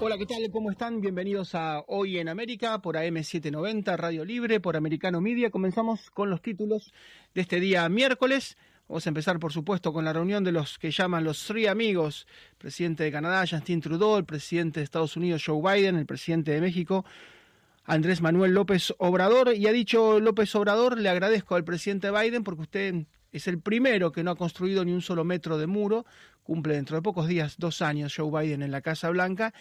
Hola, ¿qué tal? ¿Cómo están? Bienvenidos a Hoy en América por AM790, Radio Libre, por Americano Media. Comenzamos con los títulos de este día miércoles. Vamos a empezar, por supuesto, con la reunión de los que llaman los Three Amigos, presidente de Canadá, Justin Trudeau, el presidente de Estados Unidos, Joe Biden, el presidente de México, Andrés Manuel López Obrador. Y ha dicho López Obrador, le agradezco al presidente Biden porque usted es el primero que no ha construido ni un solo metro de muro. Cumple dentro de pocos días dos años Joe Biden en la Casa Blanca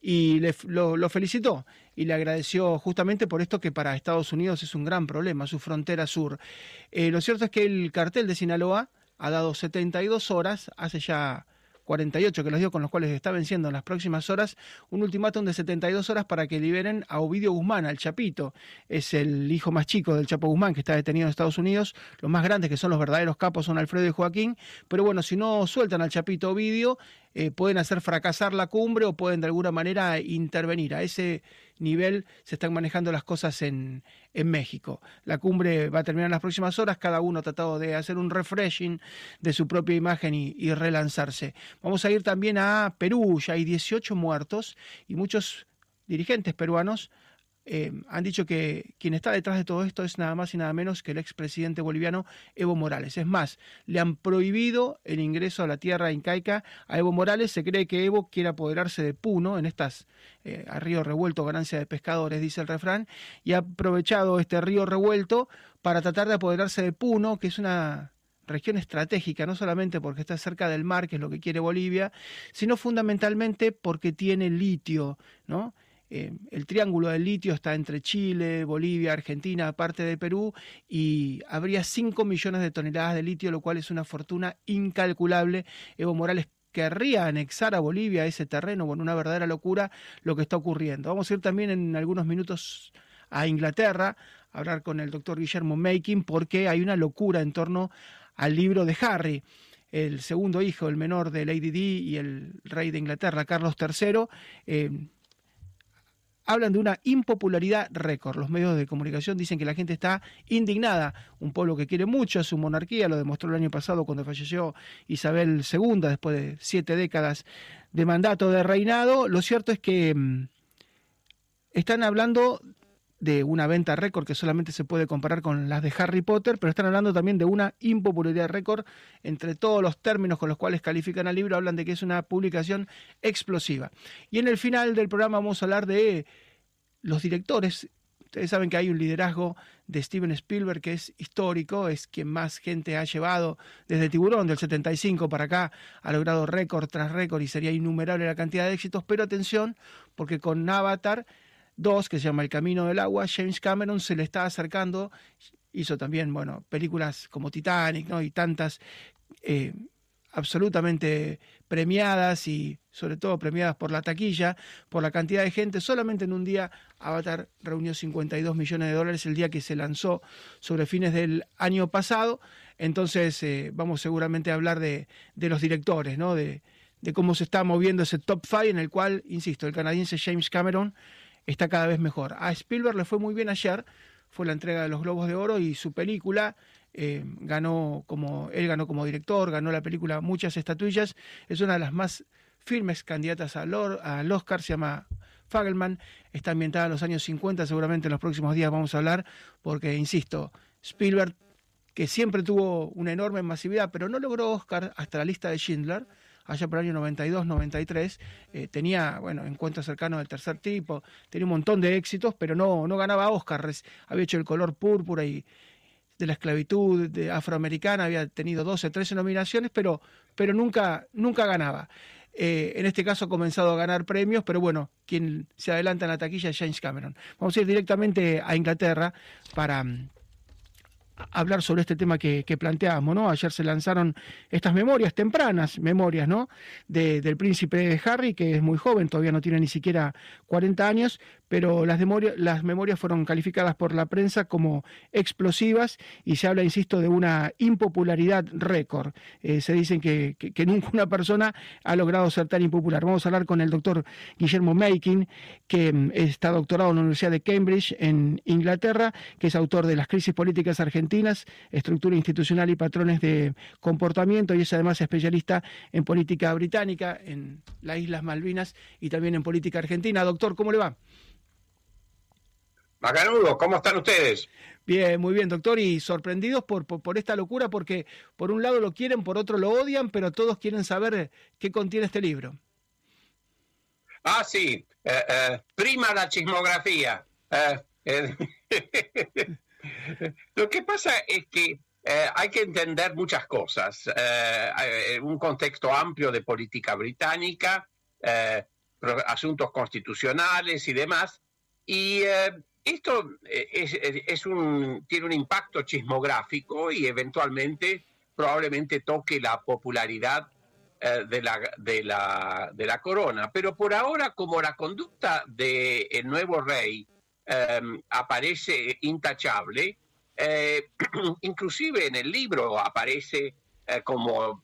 y le, lo, felicitó y le agradeció justamente por esto que para Estados Unidos es un gran problema, su frontera sur. Eh, lo cierto es que el cartel de Sinaloa ha dado 72 horas, hace ya 48 que los dio con los cuales está venciendo en las próximas horas, un ultimátum de 72 horas para que liberen a Ovidio Guzmán, al Chapito. Es el hijo más chico del Chapo Guzmán que está detenido en Estados Unidos. Los más grandes que son los verdaderos capos son Alfredo y Joaquín. Pero bueno, si no sueltan al Chapito Ovidio, eh, pueden hacer fracasar la cumbre o pueden de alguna manera intervenir. A ese nivel se están manejando las cosas en, en México. La cumbre va a terminar en las próximas horas, cada uno ha tratado de hacer un refreshing de su propia imagen y, y relanzarse. Vamos a ir también a Perú, ya hay 18 muertos y muchos dirigentes peruanos eh, han dicho que quien está detrás de todo esto es nada más y nada menos que el expresidente boliviano Evo Morales. Es más, le han prohibido el ingreso a la tierra incaica a Evo Morales. Se cree que Evo quiere apoderarse de Puno, en estas, eh, a río revuelto, ganancia de pescadores, dice el refrán, y ha aprovechado este río revuelto para tratar de apoderarse de Puno, que es una región estratégica, no solamente porque está cerca del mar, que es lo que quiere Bolivia, sino fundamentalmente porque tiene litio, ¿no? Eh, el triángulo del litio está entre Chile, Bolivia, Argentina, parte de Perú, y habría 5 millones de toneladas de litio, lo cual es una fortuna incalculable. Evo Morales querría anexar a Bolivia ese terreno, bueno, una verdadera locura lo que está ocurriendo. Vamos a ir también en algunos minutos a Inglaterra, a hablar con el doctor Guillermo Making, porque hay una locura en torno al libro de Harry el segundo hijo, el menor de Lady Di y el rey de Inglaterra, Carlos III, hablan de una impopularidad récord. Los medios de comunicación dicen que la gente está indignada, un pueblo que quiere mucho a su monarquía, lo demostró el año pasado cuando falleció Isabel II, después de siete décadas de mandato de reinado. Lo cierto es que mm, están hablando de una venta récord que solamente se puede comparar con las de Harry Potter, pero están hablando también de una impopularidad récord entre todos los términos con los cuales califican al libro, hablan de que es una publicación explosiva. Y en el final del programa vamos a hablar de los directores. Ustedes saben que hay un liderazgo de Steven Spielberg que es histórico, es quien más gente ha llevado desde Tiburón del 75 para acá, ha logrado récord tras récord y sería innumerable la cantidad de éxitos, pero atención, porque con Avatar Dos, que se llama El Camino del Agua, James Cameron se le está acercando, hizo también, bueno, películas como Titanic, ¿no? Y tantas eh, absolutamente premiadas y sobre todo premiadas por la taquilla, por la cantidad de gente. Solamente en un día Avatar reunió 52 millones de dólares el día que se lanzó sobre fines del año pasado. Entonces eh, vamos seguramente a hablar de, de los directores, ¿no? De, de cómo se está moviendo ese top five en el cual, insisto, el canadiense James Cameron está cada vez mejor. A Spielberg le fue muy bien ayer, fue la entrega de los Globos de Oro y su película eh, ganó como, él ganó como director, ganó la película muchas estatuillas, es una de las más firmes candidatas al, Oscar, se llama Fagelman, está ambientada en los años 50, seguramente en los próximos días vamos a hablar, porque, insisto, Spielberg, que siempre tuvo una enorme masividad, pero no logró Oscar hasta la lista de Schindler, allá por el año 92, 93, eh, tenía, bueno, encuentros cercanos del tercer tipo, tenía un montón de éxitos, pero no, no ganaba Oscar, había hecho el color púrpura y de la esclavitud de afroamericana, había tenido 12, 13 nominaciones, pero, pero nunca, nunca ganaba. Eh, en este caso ha comenzado a ganar premios, pero bueno, quien se adelanta en la taquilla es James Cameron. Vamos a ir directamente a Inglaterra para, hablar sobre este tema que, que, planteábamos, ¿no? Ayer se lanzaron estas memorias tempranas, memorias, ¿no? del príncipe Harry, que es muy joven, todavía no tiene ni siquiera 40 años, pero las, las memorias fueron calificadas por la prensa como explosivas y se habla, insisto, de una impopularidad récord. Eh, se dicen que, que, nunca una persona ha logrado ser tan impopular. Vamos a hablar con el doctor Guillermo Making, que mm, está doctorado en la Universidad de Cambridge en Inglaterra, que es autor de Las crisis políticas argentinas, estructura institucional y patrones de comportamiento y es además especialista en política británica, en las Islas Malvinas y también en política argentina. Doctor, ¿cómo le va? Macanudo, ¿cómo están ustedes? Bien, muy bien, doctor, y sorprendidos por, por, esta locura, porque por un lado lo quieren, por otro lo odian, pero todos quieren saber qué contiene este libro. Ah, sí, eh, eh, prima la chismografía. Eh, lo que pasa es que hay que entender muchas cosas. un contexto amplio de política británica, asuntos constitucionales y demás. Y esto eh, tiene un impacto chismográfico y eventualmente probablemente toque la popularidad eh, de, la, de, de, corona. Pero por ahora, como la conducta del nuevo rey em, aparece intachable, eh, inclusive en el libro aparece como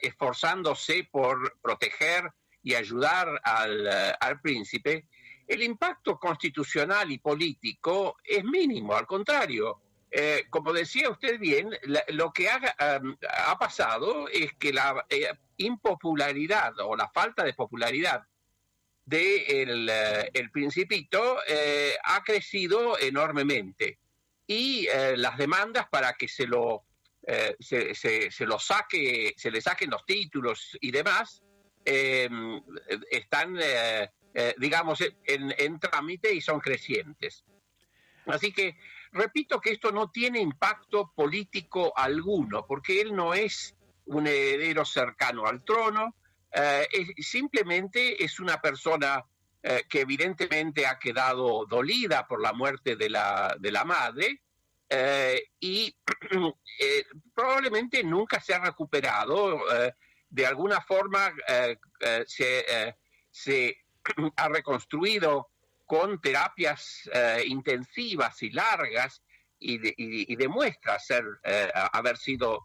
esforzándose por proteger y ayudar al príncipe, el impacto constitucional y político es mínimo, al contrario. Eh, como decía usted bien, lo que ha, pasado es que la eh, impopularidad o la falta de popularidad del de el, principito eh, ha crecido enormemente y las demandas para que se lo se, se, lo saque, se le saquen los títulos y demás están eh, digamos, en, trámite y son crecientes. Así que repito que esto no tiene impacto político alguno, porque él no es un heredero cercano al trono, eh, simplemente es una persona eh, que evidentemente ha quedado dolida por la muerte de la, de la madre y probablemente nunca se ha recuperado. de alguna forma se, se ha reconstruido con terapias eh, intensivas y largas y, demuestra ser, eh, haber sido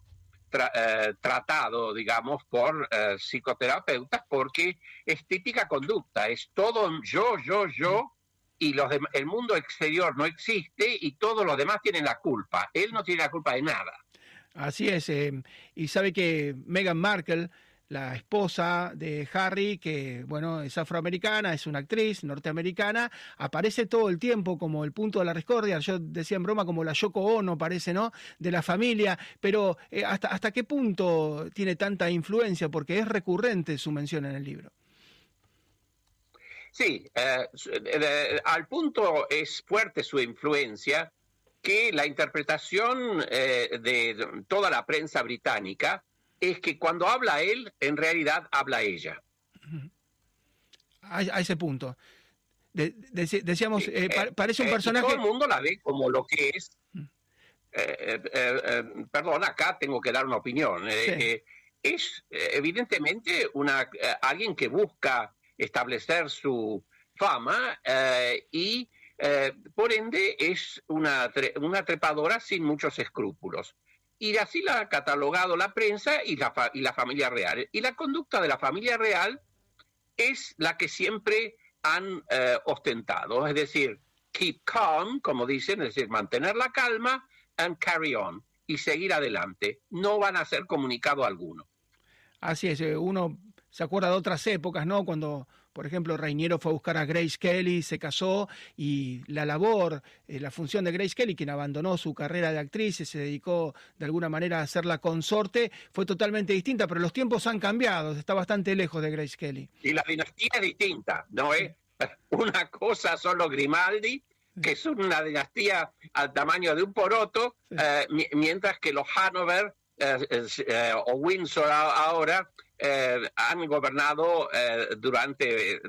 eh, tratado, digamos, por psicoterapeutas porque es típica conducta, es todo yo, yo, yo y los el mundo exterior no existe y todos los demás tienen la culpa. Él no tiene la culpa de nada. Así es, y sabe que Meghan Markle la esposa de Harry, que bueno, es afroamericana, es una actriz norteamericana, aparece todo el tiempo como el punto de la discordia, yo decía en broma como la Yoko Ono parece, ¿no? De la familia, pero eh, hasta, ¿hasta qué punto tiene tanta influencia? Porque es recurrente su mención en el libro. Sí, eh, eh, al punto es fuerte su influencia que la interpretación de toda la prensa británica es que cuando habla él, en realidad habla ella. A, ese punto. decíamos, eh, eh, parece un eh, personaje... Todo el mundo la ve como lo que es. Perdón, acá tengo que dar una opinión. es evidentemente una, alguien que busca establecer su fama y por ende es una, una trepadora sin muchos escrúpulos y así la ha catalogado la prensa y la, y la familia real. Y la conducta de la familia real es la que siempre han eh, ostentado, es decir, keep calm, como dicen, es decir, mantener la calma and carry on y seguir adelante. No van a hacer comunicado alguno. Así es, eh, uno se acuerda de otras épocas, ¿no? Cuando por ejemplo, Reiniero fue a buscar a Grace Kelly, se casó y la labor, eh, la función de Grace Kelly, quien abandonó su carrera de actriz y se dedicó de alguna manera a ser la consorte, fue totalmente distinta, pero los tiempos han cambiado, está bastante lejos de Grace Kelly. Y la dinastía es distinta, ¿no es? Una cosa son los Grimaldi, que son una dinastía al tamaño de un poroto, eh, mientras que los Hanover eh, o Windsor ahora eh, han gobernado eh, durante eh,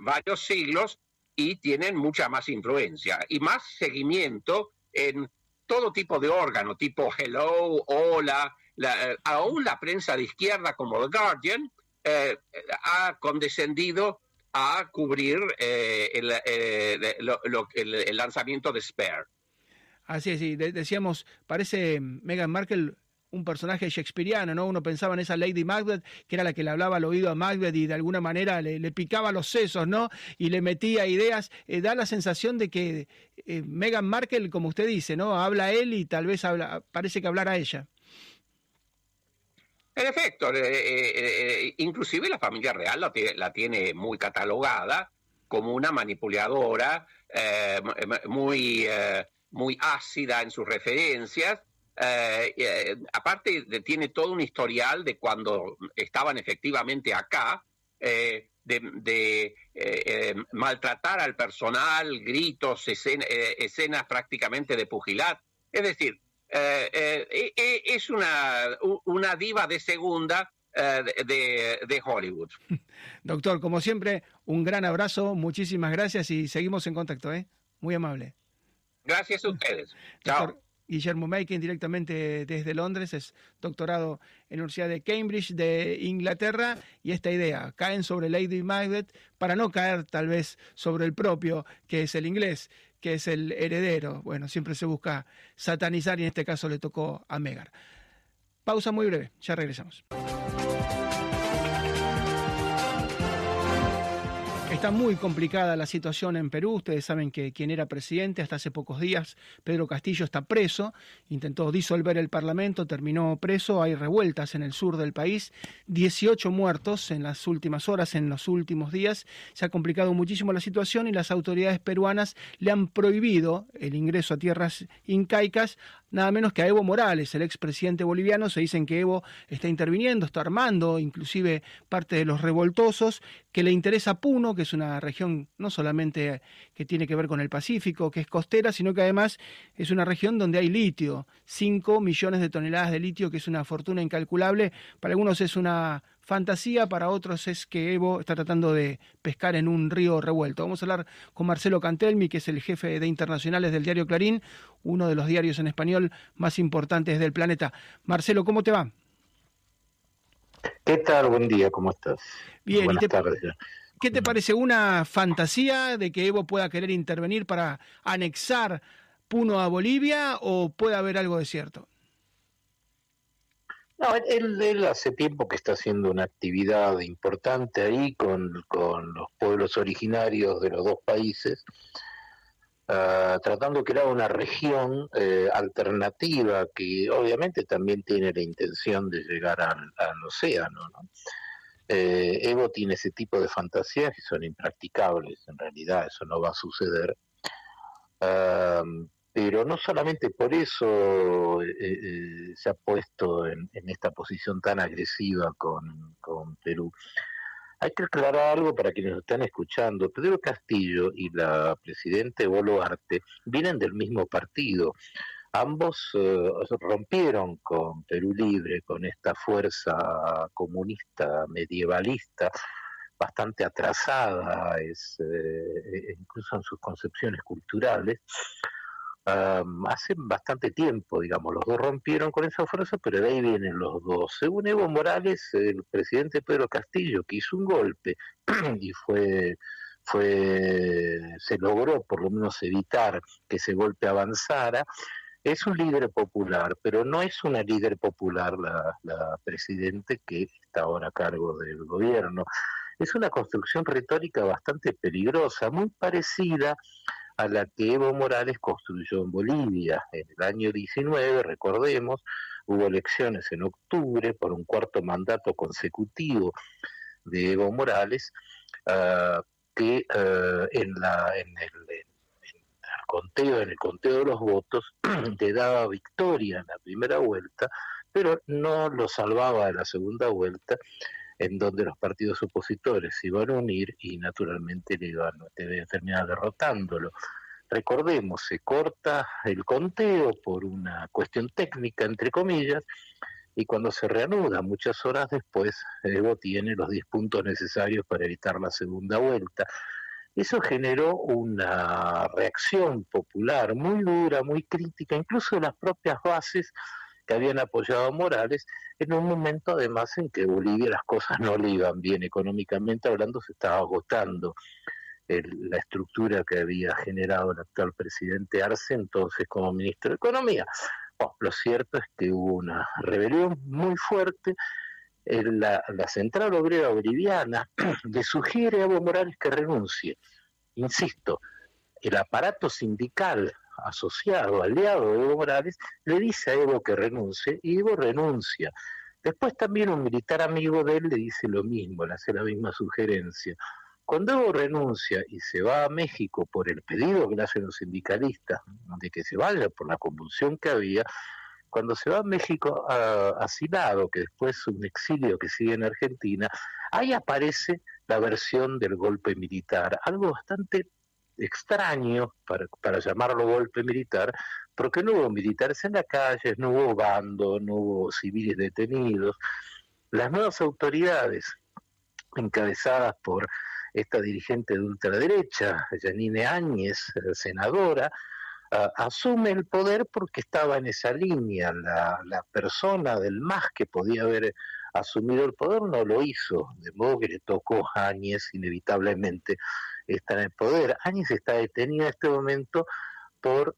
varios siglos y tienen mucha más influencia y más seguimiento en todo tipo de órgano, tipo Hello, Hola, aún la prensa de izquierda como The Guardian ha condescendido a cubrir el, el, lanzamiento de Spare. Así es, decíamos, parece Meghan Markle un personaje shakespeariano, ¿no? Uno pensaba en esa Lady Macbeth, que era la que le hablaba al oído a Macbeth y de alguna manera le, picaba los sesos, ¿no? Y le metía ideas. Eh, da la sensación de que eh, Meghan Markle, como usted dice, ¿no? Habla él y tal vez habla, parece que hablara ella. En efecto, eh, inclusive la familia real la tiene, muy catalogada como una manipuladora muy, muy ácida en sus referencias eh, eh, aparte tiene todo un historial de cuando estaban efectivamente acá, eh, de, maltratar al personal, gritos, escenas prácticamente de pugilat. Es decir, es una, una diva de segunda de, de, Hollywood. Doctor, como siempre, un gran abrazo, muchísimas gracias y seguimos en contacto, ¿eh? Muy amable. Gracias a ustedes. Chao. Guillermo Makin, directamente desde Londres, es doctorado en la Universidad de Cambridge de Inglaterra, y esta idea, caen sobre Lady Macbeth para no caer tal vez sobre el propio, que es el inglés, que es el heredero. Bueno, siempre se busca satanizar y en este caso le tocó a Megar. Pausa muy breve, ya regresamos. Está muy complicada la situación en Perú. Ustedes saben que quien era presidente hasta hace pocos días, Pedro Castillo, está preso. Intentó disolver el Parlamento, terminó preso. Hay revueltas en el sur del país. 18 muertos en las últimas horas, en los últimos días. Se ha complicado muchísimo la situación y las autoridades peruanas le han prohibido el ingreso a tierras incaicas nada menos que a Evo Morales, el expresidente boliviano. Se dicen que Evo está interviniendo, está armando inclusive parte de los revoltosos, que le interesa Puno, que es una región no solamente que tiene que ver con el Pacífico, que es costera, sino que además es una región donde hay litio, 5 millones de toneladas de litio, que es una fortuna incalculable. Para algunos es una fantasía, para otros es que Evo está tratando de pescar en un río revuelto. Vamos a hablar con Marcelo Cantelmi, que es el jefe de internacionales del diario Clarín, uno de los diarios en español más importantes del planeta. Marcelo, ¿cómo te va? ¿Qué tal? Buen día, ¿cómo estás? Bien, Buenas tardes. ¿Qué te parece una fantasía de que Evo pueda querer intervenir para anexar Puno a Bolivia o puede haber algo de cierto? No, él, hace tiempo que está haciendo una actividad importante ahí con, los pueblos originarios de los dos países, ah, tratando de crear una región eh, alternativa que obviamente también tiene la intención de llegar al, océano. Eh, Evo tiene ese tipo de fantasías que son impracticables, en realidad eso no va a suceder. Ah, pero no solamente por eso eh, eh, se ha puesto en, esta posición tan agresiva con, Perú. Hay que aclarar algo para quienes están escuchando. Pedro Castillo y la presidenta Boluarte vienen del mismo partido. Ambos eh, rompieron con Perú Libre, con esta fuerza comunista medievalista bastante atrasada, es, incluso en sus concepciones culturales, hace bastante tiempo, digamos, los dos rompieron con esa fuerza, pero de ahí vienen los dos. Según Evo Morales, el presidente Pedro Castillo, que hizo un golpe y fue, fue, se logró por lo menos evitar que ese golpe avanzara, es un líder popular, pero no es una líder popular la, la presidente que está ahora a cargo del gobierno. Es una construcción retórica bastante peligrosa, muy parecida a la que Evo Morales construyó en Bolivia. En el año 19, recordemos, hubo elecciones en octubre por un cuarto mandato consecutivo de Evo Morales, ah, que ah, en, la, en, el, conteo, en el conteo de los votos, le daba victoria en la primera vuelta, pero no lo salvaba de la segunda vuelta en donde los partidos opositores se iban a unir y naturalmente le iban a terminar derrotándolo. Recordemos, se corta el conteo por una cuestión técnica, entre comillas, y cuando se reanuda muchas horas después, Evo tiene los 10 puntos necesarios para evitar la segunda vuelta. Eso generó una reacción popular muy dura, muy crítica, incluso de las propias bases que habían apoyado a Morales, en un momento además en que Bolivia las cosas no le iban bien económicamente hablando, se estaba agotando la estructura que había generado el actual presidente Arce entonces como ministro de Economía. lo cierto es que hubo una rebelión muy fuerte. La, central obrera boliviana le sugiere a Morales que renuncie. Insisto, el aparato sindical asociado, aliado de Evo Morales, le dice a Evo que renuncie y Evo renuncia. Después también un militar amigo de él le dice lo mismo, le hace la misma sugerencia. Cuando Evo renuncia y se va a México por el pedido que le hacen los sindicalistas de que se vaya por la convulsión que había, cuando se va a México asilado, que después un exilio que sigue en Argentina, ahí aparece la versión del golpe militar, algo bastante extraño, para, para llamarlo golpe militar, porque no hubo militares en la calle, no hubo bando, no hubo civiles detenidos. Las nuevas autoridades, encabezadas por esta dirigente de ultraderecha, Janine Áñez, senadora, asume el poder porque estaba en esa línea. La, persona del más que podía haber asumido el poder no lo hizo, de modo que le tocó a Áñez inevitablemente estar en el poder. Áñez está detenido en este momento por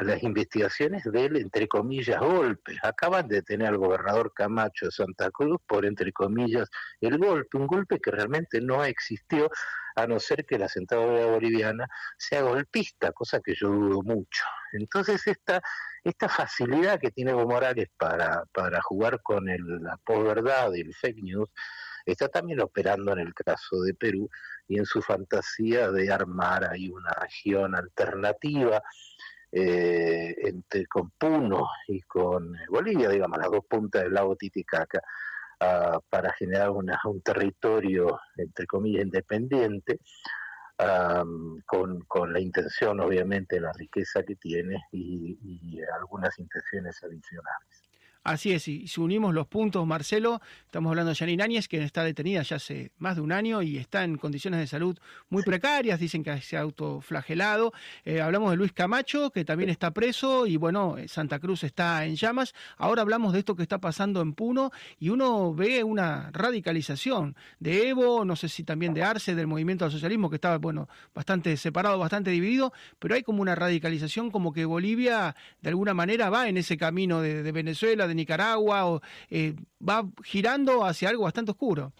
las investigaciones del, entre comillas, golpe. Acaban de detener al gobernador Camacho de Santa Cruz por, entre comillas, el golpe, un golpe que realmente no existió, a no ser que la Central Boliviana sea golpista, cosa que yo dudo mucho. Entonces, esta, esta facilidad que tiene Evo Morales para, para jugar con el, la posverdad y el fake news, está también operando en el caso de Perú y en su fantasía de armar ahí una región alternativa eh, entre, con Puno y con Bolivia, digamos, las dos puntas del lago Titicaca, ah, para generar una, un territorio, entre comillas, independiente, con, con, la intención, obviamente, de la riqueza que tiene y algunas intenciones adicionales. Así es, y si unimos los puntos, Marcelo, estamos hablando de Janine Áñez, que está detenida ya hace más de un año y está en condiciones de salud muy precarias, dicen que se ha autoflagelado. Eh, hablamos de Luis Camacho, que también está preso, y bueno, eh, Santa Cruz está en llamas. Ahora hablamos de esto que está pasando en Puno, y uno ve una radicalización de Evo, no sé si también de Arce, del movimiento al socialismo, que estaba, bueno, bastante separado, bastante dividido, pero hay como una radicalización, como que Bolivia de alguna manera va en ese camino de, de Venezuela, Nicaragua, o, eh, va girando hacia algo bastante oscuro.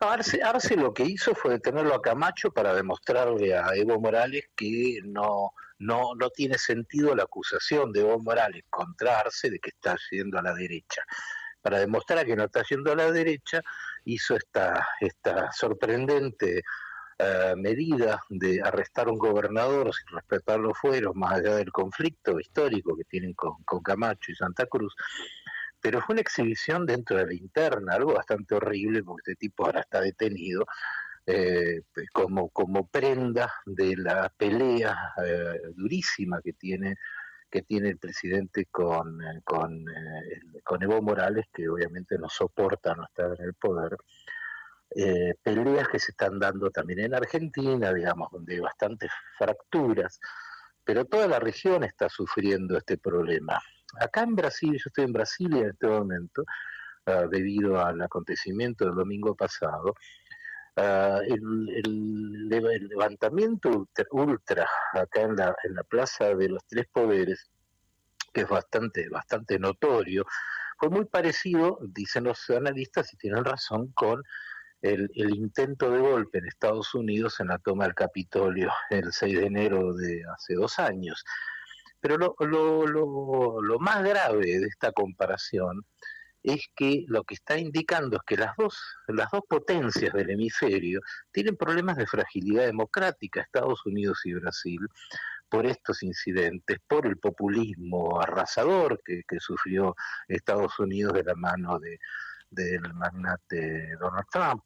Arce, lo que hizo fue detenerlo a Camacho para demostrarle a Evo Morales que no, no, no tiene sentido la acusación de Evo Morales contra Arce de que está yendo a la derecha. Para demostrar que no está yendo a la derecha, hizo esta, esta sorprendente eh, medida de arrestar a un gobernador sin respetar los fueros, más allá del conflicto histórico que tienen con, Camacho y Santa Cruz, pero fue una exhibición dentro de la interna, algo bastante horrible, porque este tipo ahora está detenido. Eh, como, como prenda de la pelea eh, durísima que tiene que tiene el presidente con, con, con Evo Morales, que obviamente no soporta no estar en el poder, eh, peleas que se están dando también en Argentina, digamos, donde hay bastantes fracturas, pero toda la región está sufriendo este problema. Acá en Brasil, yo estoy en Brasilia en este momento, ah, debido al acontecimiento del domingo pasado, ah, el, levantamiento ultra, acá en la, Plaza de los Tres Poderes, que es bastante, bastante notorio, fue muy parecido, dicen los analistas, y tienen razón, con el, intento de golpe en Estados Unidos en la toma del Capitolio el 6 de enero de hace dos años. Pero lo, lo, lo, lo más grave de esta comparación es que lo que está indicando es que las dos, las dos potencias del hemisferio tienen problemas de fragilidad democrática, Estados Unidos y Brasil, por estos incidentes, por el populismo arrasador que, que sufrió Estados Unidos de la mano de, del magnate Donald Trump.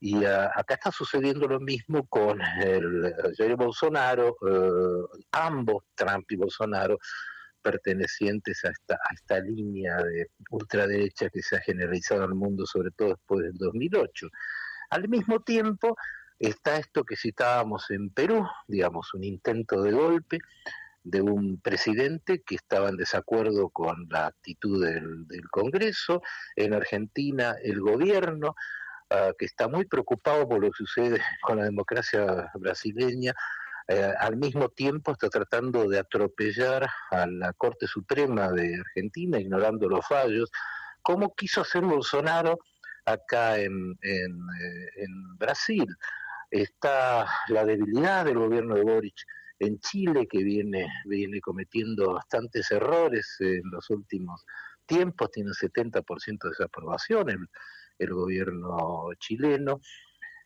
Y ah, acá está sucediendo lo mismo con el Jair Bolsonaro, eh, ambos, Trump y Bolsonaro, pertenecientes a esta, a esta línea de ultraderecha que se ha generalizado en el mundo, sobre todo después del 2008. Al mismo tiempo está esto que citábamos en Perú, digamos, un intento de golpe, de un presidente que estaba en desacuerdo con la actitud del, Congreso, en Argentina el gobierno, ah, que está muy preocupado por lo que sucede con la democracia brasileña, eh, al mismo tiempo está tratando de atropellar a la Corte Suprema de Argentina, ignorando los fallos, como quiso hacer Bolsonaro acá en, en, eh, en Brasil. Está la debilidad del gobierno de Boric en Chile, que viene, viene cometiendo bastantes errores en los últimos tiempos, tiene un 70% de desaprobación el, gobierno chileno.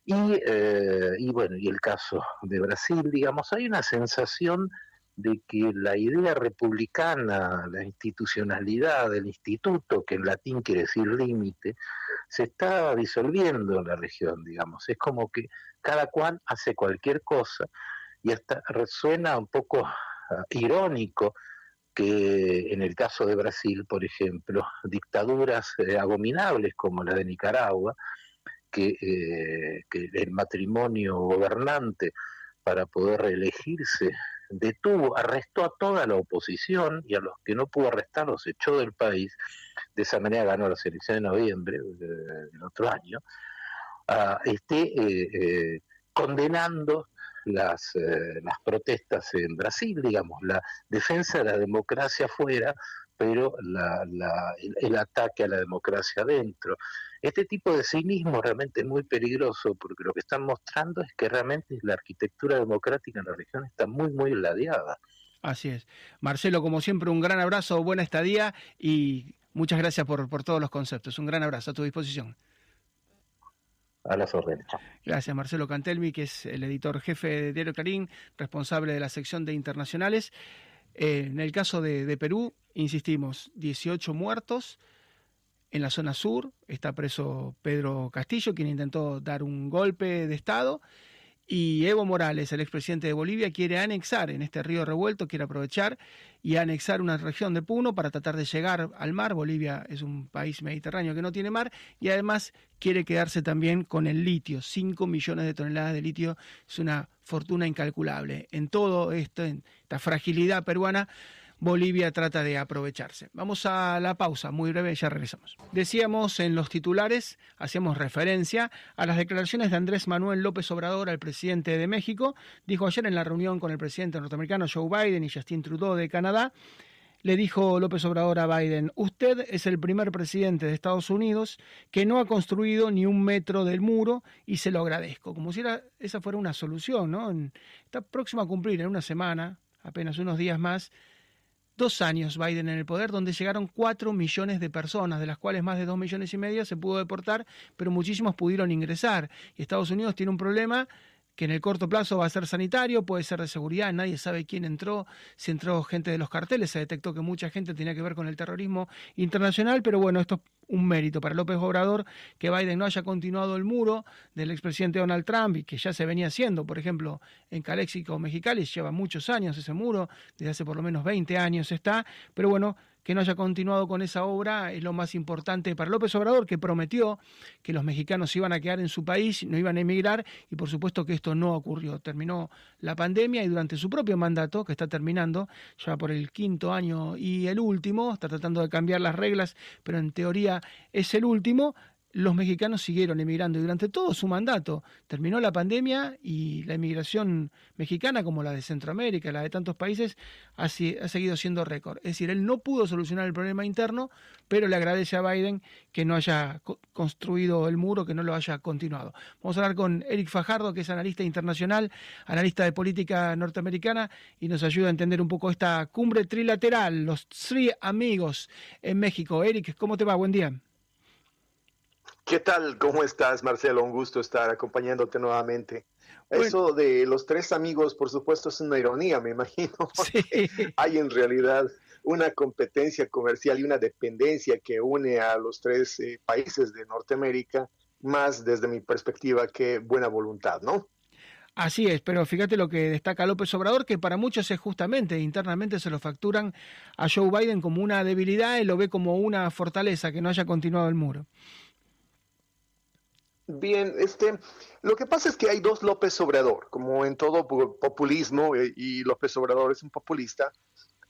Y, eh, y bueno, y el caso de Brasil, digamos, hay una sensación de que la idea republicana, la institucionalidad del instituto, que en latín quiere decir límite, se está disolviendo en la región, digamos. Es como que cada cual hace cualquier cosa y hasta resuena un poco ah, irónico que en el caso de Brasil, por ejemplo, dictaduras eh, abominables como la de Nicaragua, que, eh, que, el matrimonio gobernante para poder reelegirse detuvo, arrestó a toda la oposición y a los que no pudo arrestar los echó del país. De esa manera ganó la elecciones de noviembre eh, del otro año. Uh, esté condenando las, eh, las protestas en Brasil, digamos, la defensa de la democracia afuera, pero la, el, ataque a la democracia adentro. Este tipo de cinismo realmente es muy peligroso porque lo que están mostrando es que realmente la arquitectura democrática en la región está muy, muy ladeada. Así es. Marcelo, como siempre, un gran abrazo, buena estadía y muchas gracias por, por todos los conceptos. Un gran abrazo a tu disposición a. Gracias, Marcelo Cantelmi, que es el editor jefe de Diario Clarín, responsable de la sección de internacionales. Eh, en el caso de, de, Perú, insistimos, 18 muertos. En la zona sur está preso Pedro Castillo, quien intentó dar un golpe de Estado. Y Evo Morales, el expresidente de Bolivia, quiere anexar en este río revuelto, quiere aprovechar y anexar una región de Puno para tratar de llegar al mar. Bolivia es un país mediterráneo que no tiene mar y además quiere quedarse también con el litio. 5 millones de toneladas de litio es una fortuna incalculable. En todo esto, en esta fragilidad peruana, Bolivia trata de aprovecharse. Vamos a la pausa, muy breve, ya regresamos. Decíamos en los titulares, hacíamos referencia a las declaraciones de Andrés Manuel López Obrador, el presidente de México. Dijo ayer en la reunión con el presidente norteamericano Joe Biden y Justin Trudeau de Canadá, le dijo López Obrador a Biden, usted es el primer presidente de Estados Unidos que no ha construido ni un metro del muro y se lo agradezco. Como si esa fuera una solución, ¿no? Está próximo a cumplir en una semana, apenas unos días más, dos años Biden en el poder, donde llegaron cuatro millones de personas, de las cuales más de dos millones y medio se pudo deportar, pero muchísimos pudieron ingresar. Y Estados Unidos tiene un problema que en el corto plazo va a ser sanitario, puede ser de seguridad, nadie sabe quién entró, si entró gente de los carteles, se detectó que mucha gente tenía que ver con el terrorismo internacional, pero bueno, esto es un mérito para López Obrador que Biden no haya continuado el muro del expresidente Donald Trump y que ya se venía haciendo, por ejemplo, en Caléxico, Mexicali, lleva muchos años ese muro, desde hace por lo menos 20 años está, pero bueno, que no haya continuado con esa obra es lo más importante para López Obrador, que prometió que los mexicanos iban a quedar en su país, no iban a emigrar, y por supuesto que esto no ocurrió. Terminó la pandemia y durante su propio mandato, que está terminando, ya por el quinto año y el último, está tratando de cambiar las reglas, pero en teoría es el último, los mexicanos siguieron emigrando durante todo su mandato terminó la pandemia y la emigración mexicana, como la de Centroamérica, la de tantos países, ha, seguido siendo récord. Es decir, él no pudo solucionar el problema interno, pero le agradece a Biden que no haya construido el muro, que no lo haya continuado. Vamos a hablar con Eric Fajardo, que es analista internacional, analista de política norteamericana, y nos ayuda a entender un poco esta cumbre trilateral, los Three Amigos en México. Eric, ¿cómo te va? Buen día. ¿Qué tal? ¿Cómo estás, Marcelo? Un gusto estar acompañándote nuevamente. Eso de los tres amigos, por supuesto, es una ironía, me imagino. Hay en realidad una competencia comercial y una dependencia que une a los tres eh, países de Norteamérica, más desde mi perspectiva que buena voluntad, ¿no? Así es, pero fíjate lo que destaca López Obrador, que para muchos es justamente, internamente se lo facturan a Joe Biden como una debilidad y lo ve como una fortaleza, que no haya continuado el muro. Bien, este, lo que pasa es que hay dos López Obrador, como en todo populismo, eh, y López Obrador es un populista,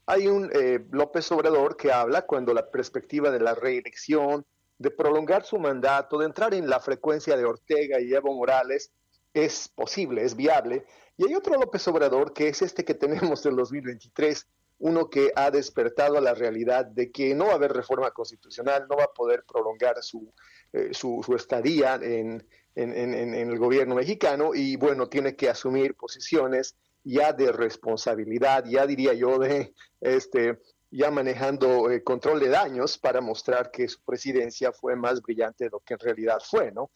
hay un eh, López Obrador que habla cuando la perspectiva de la reelección, de prolongar su mandato, de entrar en la frecuencia de Ortega y Evo Morales, es posible, es viable. Y hay otro López Obrador que es este que tenemos en 2023, uno que ha despertado a la realidad de que no va a haber reforma constitucional, no va a poder prolongar su, eh, su, estadía en, en, el gobierno mexicano y bueno, tiene que asumir posiciones ya de responsabilidad, ya diría yo, de este ya manejando eh, control de daños para mostrar que su presidencia fue más brillante de lo que en realidad fue, ¿no?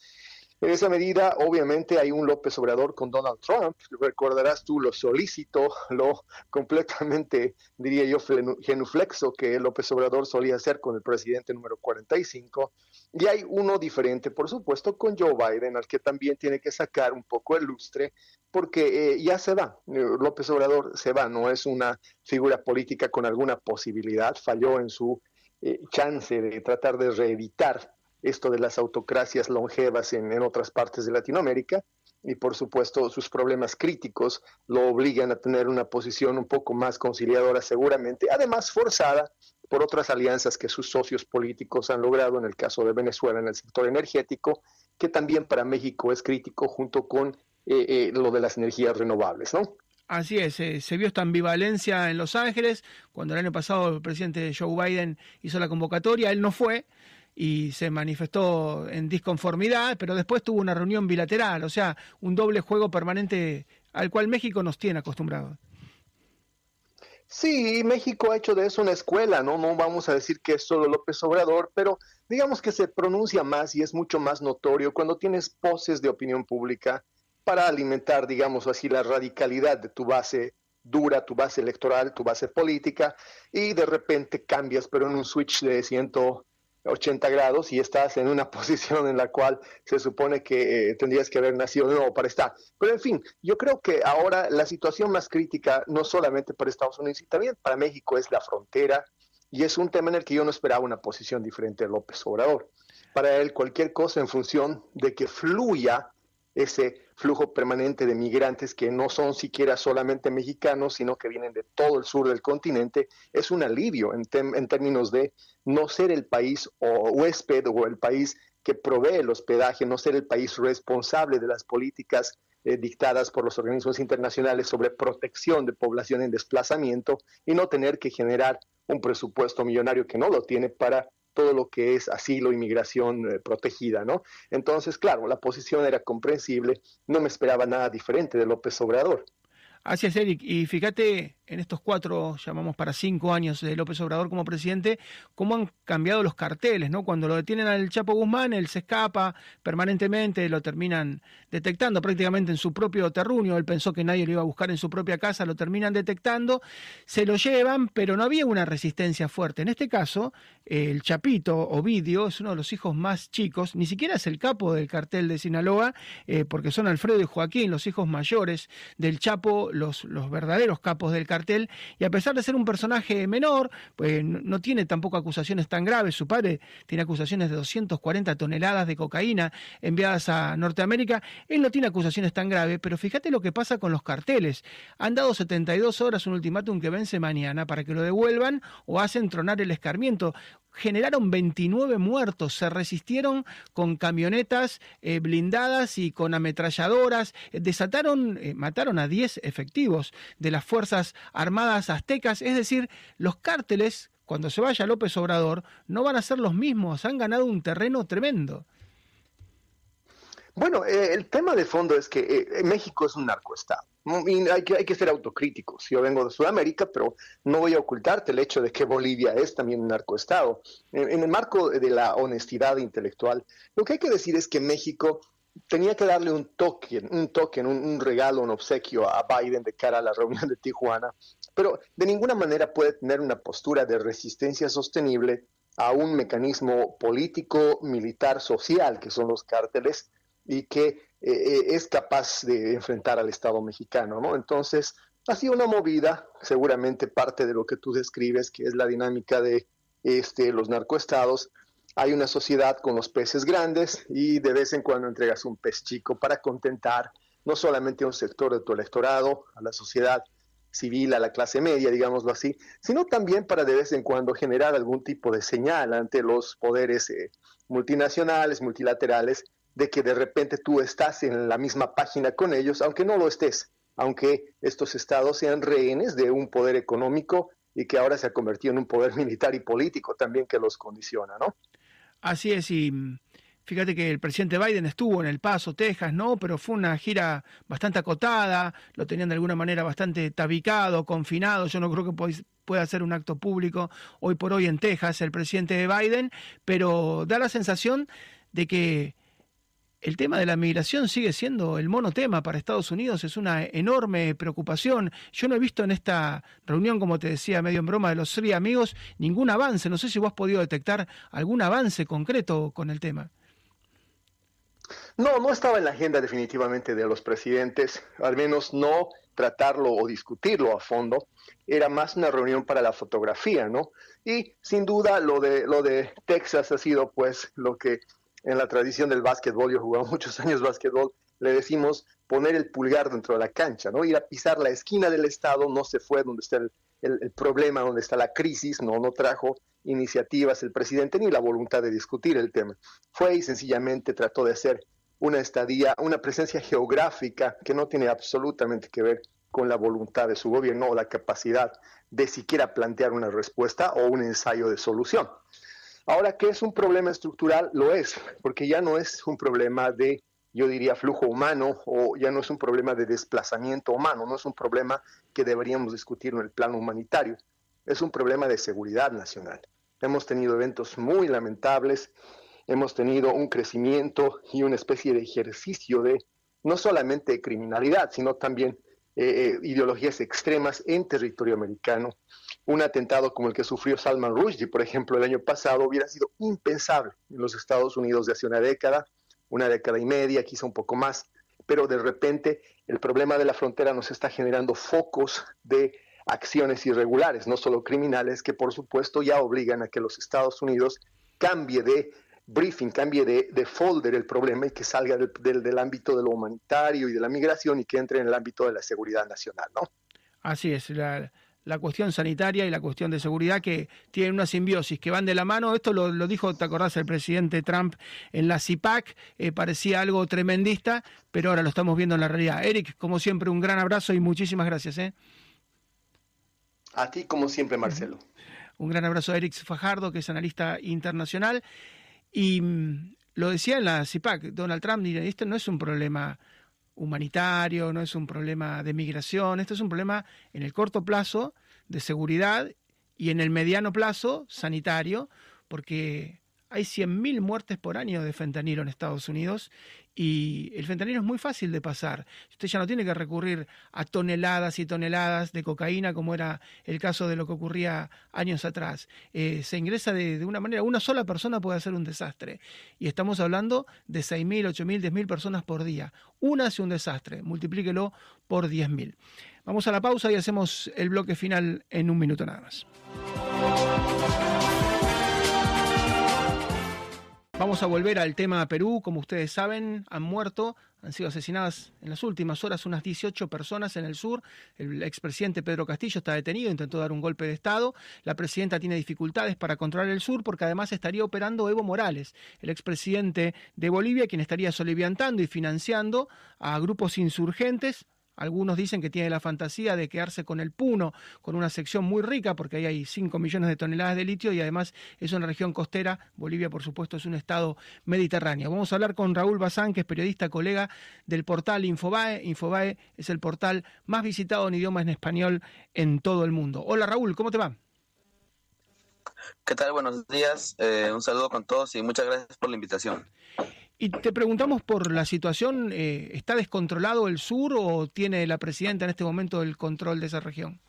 En esa medida, obviamente, hay un López Obrador con Donald Trump. Recordarás tú lo solícito, lo completamente, diría yo, genuflexo que López Obrador solía hacer con el presidente número 45. Y hay uno diferente, por supuesto, con Joe Biden, al que también tiene que sacar un poco el lustre, porque eh, ya se va. López Obrador se va, no es una figura política con alguna posibilidad. Falló en su eh, chance de tratar de reeditar esto de las autocracias longevas en, otras partes de Latinoamérica y por supuesto sus problemas críticos lo obligan a tener una posición un poco más conciliadora seguramente, además forzada por otras alianzas que sus socios políticos han logrado en el caso de Venezuela en el sector energético, que también para México es crítico junto con eh, eh, lo de las energías renovables, ¿no? Así es, eh, se vio esta ambivalencia en Los Ángeles, cuando el año pasado el presidente Joe Biden hizo la convocatoria, él no fue, y se manifestó en disconformidad, pero después tuvo una reunión bilateral, o sea, un doble juego permanente al cual México nos tiene acostumbrados. Sí, México ha hecho de eso una escuela, ¿no? No vamos a decir que es solo López Obrador, pero digamos que se pronuncia más y es mucho más notorio cuando tienes poses de opinión pública para alimentar, digamos así, la radicalidad de tu base dura, tu base electoral, tu base política, y de repente cambias, pero en un switch de ciento 80 grados y estás en una posición en la cual se supone que eh, tendrías que haber nacido de nuevo para estar. Pero en fin, yo creo que ahora la situación más crítica, no solamente para Estados Unidos, y también para México, es la frontera y es un tema en el que yo no esperaba una posición diferente de López Obrador. Para él, cualquier cosa en función de que fluya ese flujo permanente de migrantes que no son siquiera solamente mexicanos, sino que vienen de todo el sur del continente, es un alivio en, en términos de no ser el país o huésped o el país que provee el hospedaje, no ser el país responsable de las políticas eh, dictadas por los organismos internacionales sobre protección de población en desplazamiento y no tener que generar un presupuesto millonario que no lo tiene para todo lo que es asilo, inmigración eh, protegida, ¿no? Entonces, claro, la posición era comprensible, no me esperaba nada diferente de López Obrador. Así es, Eric. Y fíjate, en estos cuatro, llamamos para cinco años de López Obrador como presidente, cómo han cambiado los carteles, ¿no? Cuando lo detienen al Chapo Guzmán, él se escapa permanentemente, lo terminan detectando prácticamente en su propio terruño, él pensó que nadie lo iba a buscar en su propia casa, lo terminan detectando, se lo llevan, pero no había una resistencia fuerte. En este caso, el Chapito Ovidio es uno de los hijos más chicos, ni siquiera es el capo del cartel de Sinaloa, eh, porque son Alfredo y Joaquín, los hijos mayores del Chapo, los, los verdaderos capos del cartel y a pesar de ser un personaje menor, pues no tiene tampoco acusaciones tan graves. Su padre tiene acusaciones de 240 toneladas de cocaína enviadas a Norteamérica. Él no tiene acusaciones tan graves, pero fíjate lo que pasa con los carteles. Han dado 72 horas un ultimátum que vence mañana para que lo devuelvan o hacen tronar el escarmiento generaron 29 muertos, se resistieron con camionetas eh, blindadas y con ametralladoras, eh, desataron, eh, mataron a 10 efectivos de las Fuerzas Armadas Aztecas, es decir, los cárteles, cuando se vaya López Obrador, no van a ser los mismos, han ganado un terreno tremendo. Bueno, el tema de fondo es que México es un narcoestado hay que, hay que ser autocríticos. Yo vengo de Sudamérica, pero no voy a ocultarte el hecho de que Bolivia es también un narcoestado. En, el marco de la honestidad intelectual, lo que hay que decir es que México tenía que darle un token, un token, un, regalo, un obsequio a Biden de cara a la reunión de Tijuana, pero de ninguna manera puede tener una postura de resistencia sostenible a un mecanismo político, militar, social, que son los cárteles, y que eh, eh, es capaz de enfrentar al Estado mexicano, ¿no? Entonces, ha sido una movida, seguramente parte de lo que tú describes, que es la dinámica de este, los narcoestados, hay una sociedad con los peces grandes y de vez en cuando entregas un pez chico para contentar no solamente a un sector de tu electorado, a la sociedad civil, a la clase media, digámoslo así, sino también para de vez en cuando generar algún tipo de señal ante los poderes eh, multinacionales, multilaterales, de que de repente tú estás en la misma página con ellos, aunque no lo estés, aunque estos estados sean rehenes de un poder económico y que ahora se ha convertido en un poder militar y político también que los condiciona, ¿no? Así es, y Fíjate que el presidente Biden estuvo en El Paso, Texas, ¿no? Pero fue una gira bastante acotada, lo tenían de alguna manera bastante tabicado, confinado. Yo no creo que pueda hacer un acto público hoy por hoy en Texas el presidente de Biden, pero da la sensación de que el tema de la migración sigue siendo el monotema para Estados Unidos, es una enorme preocupación. Yo no he visto en esta reunión, como te decía, medio en broma, de los tres amigos, ningún avance. No sé si vos has podido detectar algún avance concreto con el tema. No, no estaba en la agenda definitivamente de los presidentes, al menos no tratarlo o discutirlo a fondo. Era más una reunión para la fotografía, ¿no? Y sin duda lo de, lo de Texas ha sido pues lo que en la tradición del básquetbol, yo he jugado muchos años básquetbol, le decimos poner el pulgar dentro de la cancha, ¿no? Ir a pisar la esquina del estado, no se fue donde está el, el problema, donde está la crisis, no, no trajo iniciativas el presidente ni la voluntad de discutir el tema. Fue y sencillamente trató de hacer una estadía, una presencia geográfica que no tiene absolutamente que ver con la voluntad de su gobierno o la capacidad de siquiera plantear una respuesta o un ensayo de solución. Ahora, ¿qué es un problema estructural? Lo es, porque ya no es un problema de, yo diría, flujo humano o ya no es un problema de desplazamiento humano, no es un problema que deberíamos discutir en el plano humanitario, es un problema de seguridad nacional. Hemos tenido eventos muy lamentables hemos tenido un crecimiento y una especie de ejercicio de no solamente criminalidad, sino también eh, eh, ideologías extremas en territorio americano. Un atentado como el que sufrió Salman Rushdie, por ejemplo, el año pasado, hubiera sido impensable en los Estados Unidos de hace una década, una década y media, quizá un poco más, pero de repente el problema de la frontera nos está generando focos de acciones irregulares, no solo criminales, que por supuesto ya obligan a que los Estados Unidos cambie de briefing, cambie de, folder el problema y que salga del, ámbito de lo humanitario y de la migración y que entre en el ámbito de la seguridad nacional, ¿no? Así es, cuestión sanitaria y la cuestión de seguridad que tienen una simbiosis, que van de la mano. Esto lo, dijo, ¿te acordás? El presidente Trump en la CIPAC, eh, parecía algo tremendista, pero ahora lo estamos viendo en la realidad. Eric, como siempre, un gran abrazo y muchísimas gracias. ¿eh? A ti, como siempre, Marcelo. Un gran abrazo a Eric Fajardo, que es analista internacional. Y mm, lo decía en la CIPAC, Donald Trump, esto no es un problema humanitario, no es un problema de migración, esto es un problema en el corto plazo de seguridad y en el mediano plazo sanitario, porque hay 100.000 muertes por año de fentanilo en Estados Unidos y el fentanilo es muy fácil de pasar. Usted ya no tiene que recurrir a toneladas y toneladas de cocaína como era el caso de lo que ocurría años atrás. Eh, se ingresa de, una manera, una sola persona puede hacer un desastre. Y estamos hablando de 6.000, 8.000, 10.000 personas por día. Una hace un desastre, multiplíquelo por 10.000. Vamos a la pausa y hacemos el bloque final en un minuto nada más. Vamos a volver al tema Perú. Como ustedes saben, han muerto, han sido asesinadas en las últimas horas unas 18 personas en el sur. El expresidente Pedro Castillo está detenido, intentó dar un golpe de Estado. La presidenta tiene dificultades para controlar el sur porque además estaría operando Evo Morales, el expresidente de Bolivia, quien estaría soliviantando y financiando a grupos insurgentes algunos dicen que tiene la fantasía de quedarse con el Puno, con una sección muy rica, porque ahí hay 5 millones de toneladas de litio y además es una región costera. Bolivia, por supuesto, es un estado mediterráneo. Vamos a hablar con Raúl Bazán, que es periodista, colega del portal Infobae. Infobae es el portal más visitado en idioma en español en todo el mundo. Hola Raúl, ¿cómo te va? ¿Qué tal? Buenos días. Eh, un saludo con todos y muchas gracias por la invitación. Y te preguntamos por la situación, eh, ¿está descontrolado el sur o tiene la presidenta en este momento el control de esa región?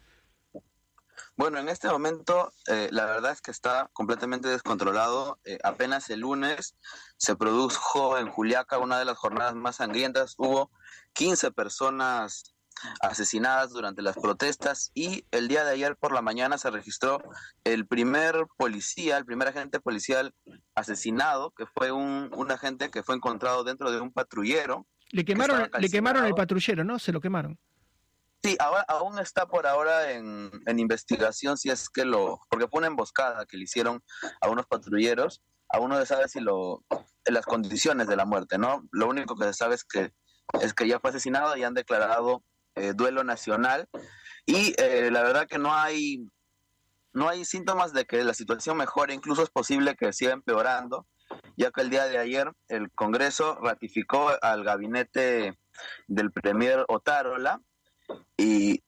Bueno, en este momento eh, la verdad es que está completamente descontrolado. Eh, apenas el lunes se produjo en Juliaca una de las jornadas más sangrientas. Hubo 15 personas asesinadas durante las protestas y el día de ayer por la mañana se registró el primer policía, el primer agente policial asesinado, que fue un, un agente que fue encontrado dentro de un patrullero. Le quemaron, le quemaron el patrullero, ¿no? Se lo quemaron. Sí, ahora, aún está por ahora en, en, investigación si es que lo, porque fue una emboscada que le hicieron a unos patrulleros, aún no se sabe si lo, las condiciones de la muerte, ¿no? Lo único que se sabe es que, es que ya fue asesinado y han declarado eh, duelo nacional y eh, la verdad que no hay, no hay síntomas de que la situación mejore, incluso es posible que siga empeorando, ya que el día de ayer el Congreso ratificó al gabinete del Premier Otárola, y,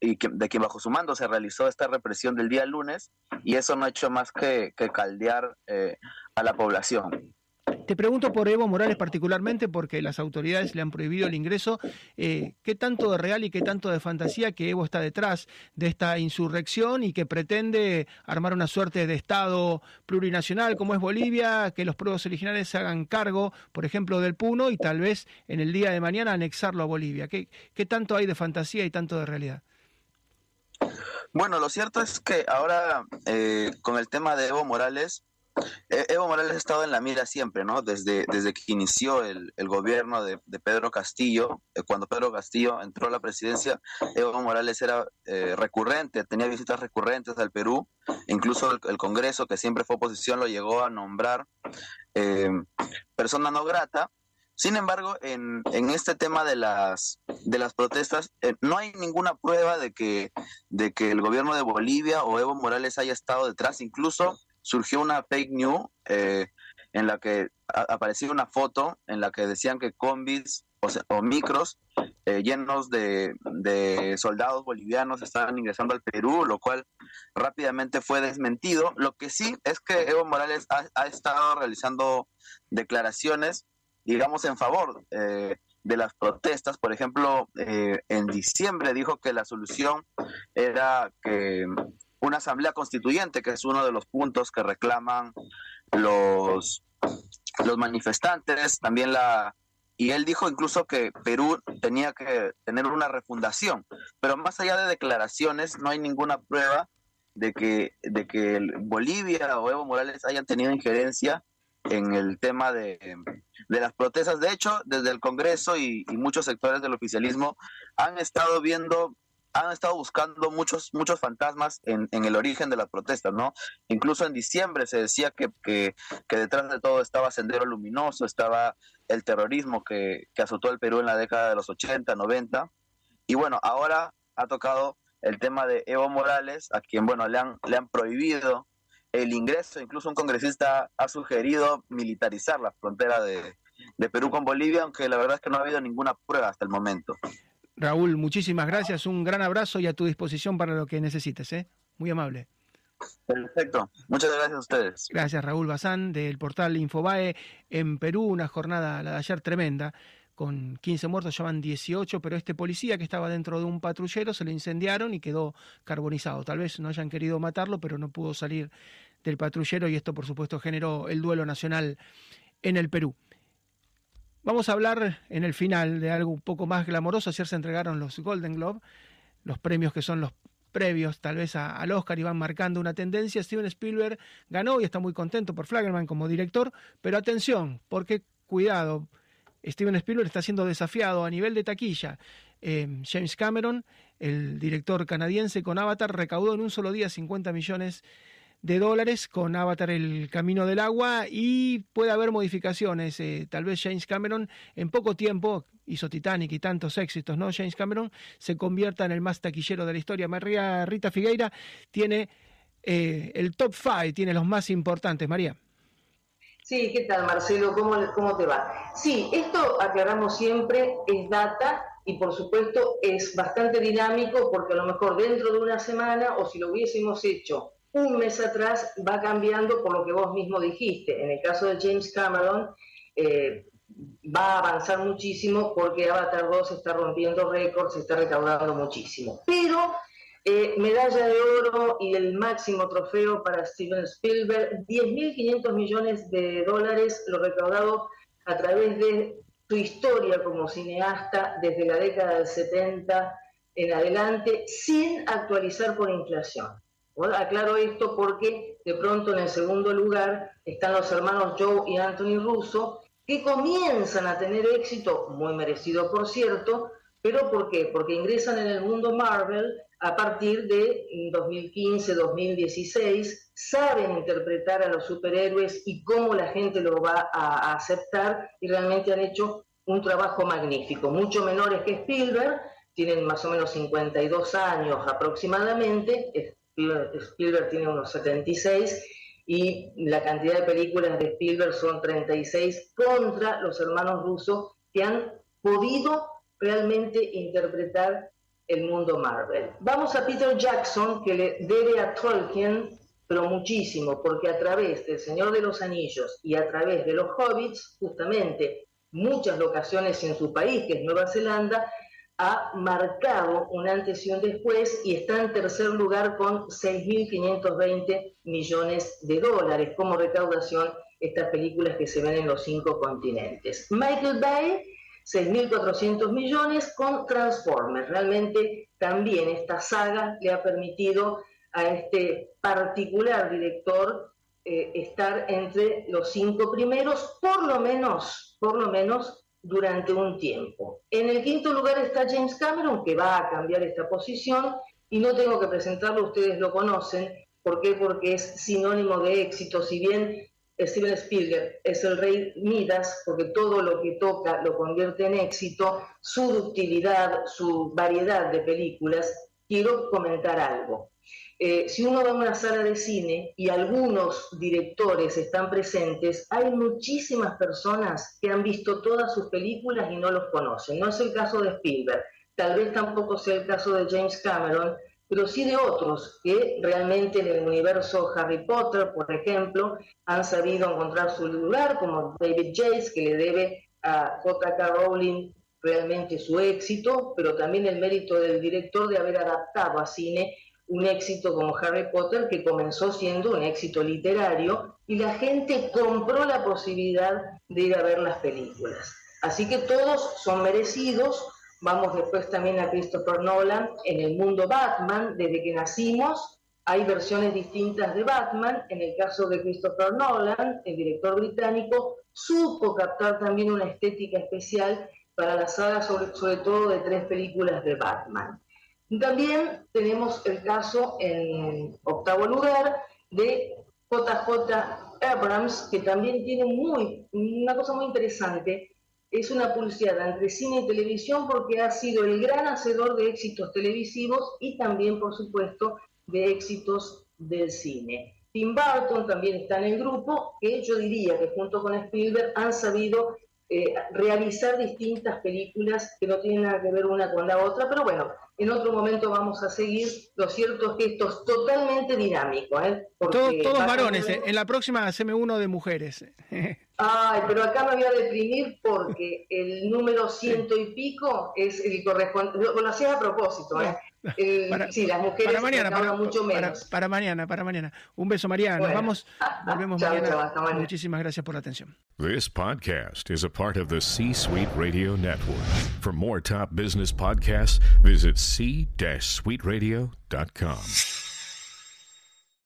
y de quien bajo su mando se realizó esta represión del día lunes y eso no ha hecho más que, caldear eh, a la población. Te pregunto por Evo Morales particularmente porque las autoridades le han prohibido el ingreso. Eh, ¿Qué tanto de real y qué tanto de fantasía que Evo está detrás de esta insurrección y que pretende armar una suerte de Estado plurinacional como es Bolivia, que los pueblos originales se hagan cargo, por ejemplo, del Puno y tal vez en el día de mañana anexarlo a Bolivia? ¿Qué, tanto hay de fantasía y tanto de realidad? Bueno, lo cierto es que ahora eh, con el tema de Evo Morales, Evo Morales ha estado en la mira siempre, ¿no? Desde, desde que inició el, gobierno de, Pedro Castillo, eh, cuando Pedro Castillo entró a la presidencia, Evo Morales era eh, recurrente, tenía visitas recurrentes al Perú, incluso el, Congreso, que siempre fue oposición, lo llegó a nombrar eh, persona no grata. Sin embargo, en, en, este tema de las, de las protestas, no hay ninguna prueba de que, de que el gobierno de Bolivia o Evo Morales haya estado detrás. Incluso surgió una fake news eh, en la que aparecía una foto en la que decían que combis o, micros eh, llenos de, soldados bolivianos estaban ingresando al Perú, lo cual rápidamente fue desmentido. Lo que sí es que Evo Morales ha, estado realizando declaraciones, digamos, en favor eh, de las protestas. Por ejemplo, en diciembre dijo que la solución era que una asamblea constituyente, que es uno de los puntos que reclaman los, los manifestantes, también la... Y él dijo incluso que Perú tenía que tener una refundación, pero más allá de declaraciones, no hay ninguna prueba de que, de que Bolivia o Evo Morales hayan tenido injerencia en el tema de, de las protestas. De hecho, desde el Congreso y, y, muchos sectores del oficialismo han estado viendo han estado buscando muchos, muchos fantasmas en, el origen de las protestas, ¿no? Incluso en diciembre se decía que, detrás de todo estaba Sendero Luminoso, estaba el terrorismo que, que azotó el Perú en la década de los 80, 90. Y bueno, ahora ha tocado el tema de Evo Morales, a quien, bueno, le han, le han prohibido el ingreso, incluso un congresista ha sugerido militarizar la frontera de Perú con Bolivia, aunque la verdad es que no ha habido ninguna prueba hasta el momento. Raúl, muchísimas gracias, un gran abrazo y a tu disposición para lo que necesites, ¿eh? Muy amable. Perfecto, muchas gracias a ustedes. Gracias Raúl Bazán del portal Infobae en Perú, una jornada la de ayer tremenda, con 15 muertos, ya van 18, pero este policía que estaba dentro de un patrullero se lo incendiaron y quedó carbonizado. Tal vez no hayan querido matarlo, pero no pudo salir del patrullero y esto por supuesto generó el duelo nacional en el Perú. Vamos a hablar en el final de algo un poco más glamoroso. Ayer se entregaron los Golden Globe, los premios que son los previos tal vez al Oscar y van marcando una tendencia. Steven Spielberg ganó y está muy contento por Flaggerman como director, pero atención, porque cuidado, Steven Spielberg está siendo desafiado a nivel de taquilla. Eh, James Cameron, el director canadiense con Avatar, recaudó en un solo día 50 millones de de dólares con Avatar El Camino del Agua y puede haber modificaciones. Eh, tal vez James Cameron en poco tiempo hizo Titanic y tantos éxitos, ¿no? James Cameron se convierta en el más taquillero de la historia. María Rita Figueira tiene eh, el top five, tiene los más importantes. María. Sí, ¿qué tal Marcelo? ¿Cómo, ¿Cómo te va? Sí, esto aclaramos siempre, es data y por supuesto es bastante dinámico porque a lo mejor dentro de una semana o si lo hubiésemos hecho un mes atrás va cambiando por lo que vos mismo dijiste. En el caso de James Cameron, eh, va a avanzar muchísimo porque Avatar 2 está rompiendo récords, está recaudando muchísimo. Pero eh, medalla de oro y el máximo trofeo para Steven Spielberg, 10.500 millones de dólares, lo recaudado a través de su historia como cineasta desde la década del 70 en adelante sin actualizar por inflación. Aclaro esto porque de pronto en el segundo lugar están los hermanos Joe y Anthony Russo, que comienzan a tener éxito, muy merecido por cierto, pero ¿por qué? Porque ingresan en el mundo Marvel a partir de 2015-2016, saben interpretar a los superhéroes y cómo la gente lo va a, aceptar y realmente han hecho un trabajo magnífico, mucho menores que Spielberg, tienen más o menos 52 años aproximadamente, Spielberg tiene unos 76 y la cantidad de películas de Spielberg son 36 contra los hermanos rusos que han podido realmente interpretar el mundo Marvel. Vamos a Peter Jackson, que le debe a Tolkien, pero muchísimo, porque a través del Señor de los Anillos y a través de los Hobbits, justamente muchas locaciones en su país, que es Nueva Zelanda, ha marcado un antes y un después y está en tercer lugar con 6.520 millones de dólares como recaudación estas películas que se ven en los cinco continentes. Michael Bay 6.400 millones con Transformers. Realmente también esta saga le ha permitido a este particular director eh, estar entre los cinco primeros, por lo menos, por lo menos durante un tiempo. En el quinto lugar está James Cameron, que va a cambiar esta posición, y no tengo que presentarlo, ustedes lo conocen. ¿Por qué? Porque es sinónimo de éxito. Si bien Steven Spielberg es el rey Midas porque todo lo que toca lo convierte en éxito, su ductilidad, su variedad de películas. Quiero comentar algo. Eh, si uno va a una sala de cine y algunos directores están presentes, hay muchísimas personas que han visto todas sus películas y no los conocen. No es el caso de Spielberg, tal vez tampoco sea el caso de James Cameron, pero sí de otros que realmente en el universo Harry Potter, por ejemplo, han sabido encontrar su lugar, como David Yates, que le debe a J.K. Rowling realmente su éxito, pero también el mérito del director de haber adaptado a cine un éxito como Harry Potter que comenzó siendo un éxito literario y la gente compró la posibilidad de ir a ver las películas. Así que todos son merecidos, Vamos después también a Christopher Nolan en el mundo Batman, desde que nacimos hay versiones distintas de Batman. En el caso de Christopher Nolan, el director británico, supo captar también una estética especial para la saga, sobre, sobre todo de tres películas de Batman. También tenemos el caso en octavo lugar de JJ Abrams, que también tiene muy, una cosa muy interesante, es una publicidad entre cine y televisión porque ha sido el gran hacedor de éxitos televisivos y también, por supuesto, de éxitos del cine. Tim Burton también está en el grupo, que yo diría que junto con Spielberg han sabido eh, realizar distintas películas que no tienen nada que ver una con la otra, pero bueno, en otro momento vamos a seguir. Lo cierto es que esto es totalmente dinámico. ¿eh? todos varones, ¿eh? en la próxima haceme uno de mujeres. Ay, pero acá me voy a deprimir porque el número ciento y pico es el correspondiente. Lo, hacía a propósito, ¿eh? Sí, las mujeres para mañana, para, mucho menos. Para, mañana, para mañana. Un beso, Mariana. Nos vamos, volvemos mañana. Muchísimas gracias por la atención. This podcast is a part of the C-Suite Radio Network. For more top business podcasts, visit c-suiteradio.com.